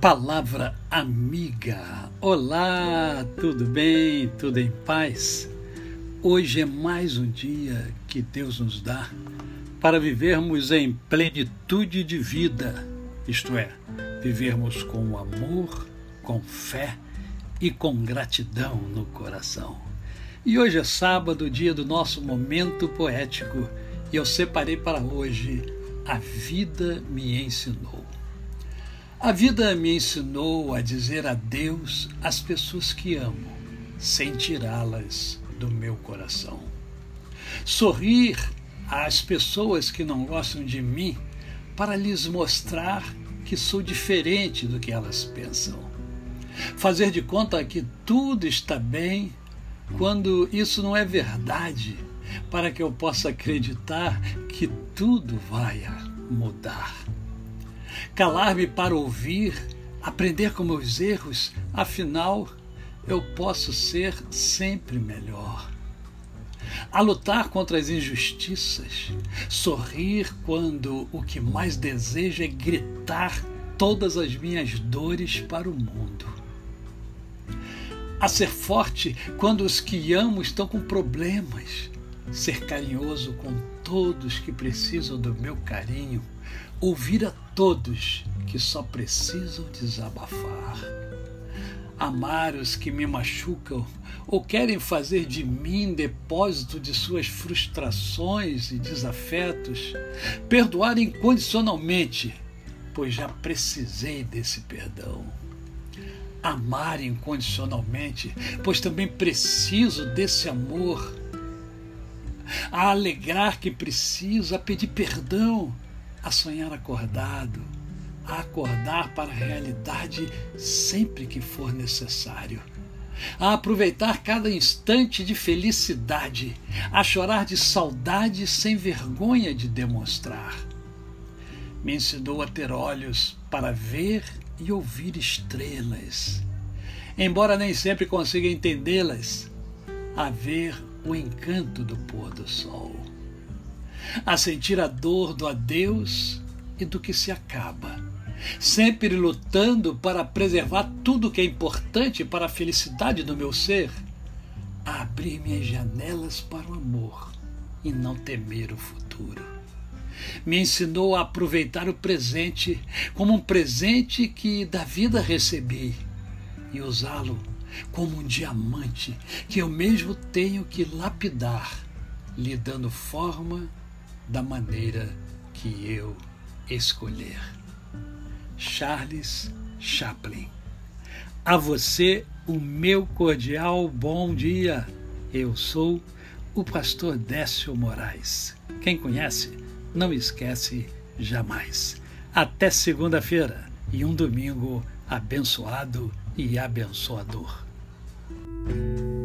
Palavra amiga. Olá, tudo bem? Tudo em paz? Hoje é mais um dia que Deus nos dá para vivermos em plenitude de vida, isto é, vivermos com amor, com fé e com gratidão no coração. E hoje é sábado, dia do nosso momento poético, e eu separei para hoje A Vida Me Ensinou. A vida me ensinou a dizer adeus às pessoas que amo, sem tirá-las do meu coração. Sorrir às pessoas que não gostam de mim para lhes mostrar que sou diferente do que elas pensam. Fazer de conta que tudo está bem quando isso não é verdade, para que eu possa acreditar que tudo vai mudar calar-me para ouvir, aprender com meus erros, afinal, eu posso ser sempre melhor. A lutar contra as injustiças, sorrir quando o que mais desejo é gritar todas as minhas dores para o mundo. A ser forte quando os que amo estão com problemas, ser carinhoso com todos que precisam do meu carinho, ouvir a todos que só precisam desabafar. Amar os que me machucam ou querem fazer de mim depósito de suas frustrações e desafetos. Perdoar incondicionalmente, pois já precisei desse perdão. Amar incondicionalmente, pois também preciso desse amor. A alegrar que preciso, a pedir perdão, a sonhar acordado, a acordar para a realidade sempre que for necessário, a aproveitar cada instante de felicidade, a chorar de saudade sem vergonha de demonstrar. Me ensinou a ter olhos para ver e ouvir estrelas, embora nem sempre consiga entendê-las, a ver o encanto do pôr do sol a sentir a dor do adeus e do que se acaba, sempre lutando para preservar tudo que é importante para a felicidade do meu ser, a abrir minhas janelas para o amor e não temer o futuro. Me ensinou a aproveitar o presente como um presente que da vida recebi e usá-lo como um diamante que eu mesmo tenho que lapidar, lhe dando forma da maneira que eu escolher. Charles Chaplin. A você o meu cordial bom dia. Eu sou o pastor Décio Moraes. Quem conhece, não esquece jamais. Até segunda-feira e um domingo abençoado e abençoador. thank you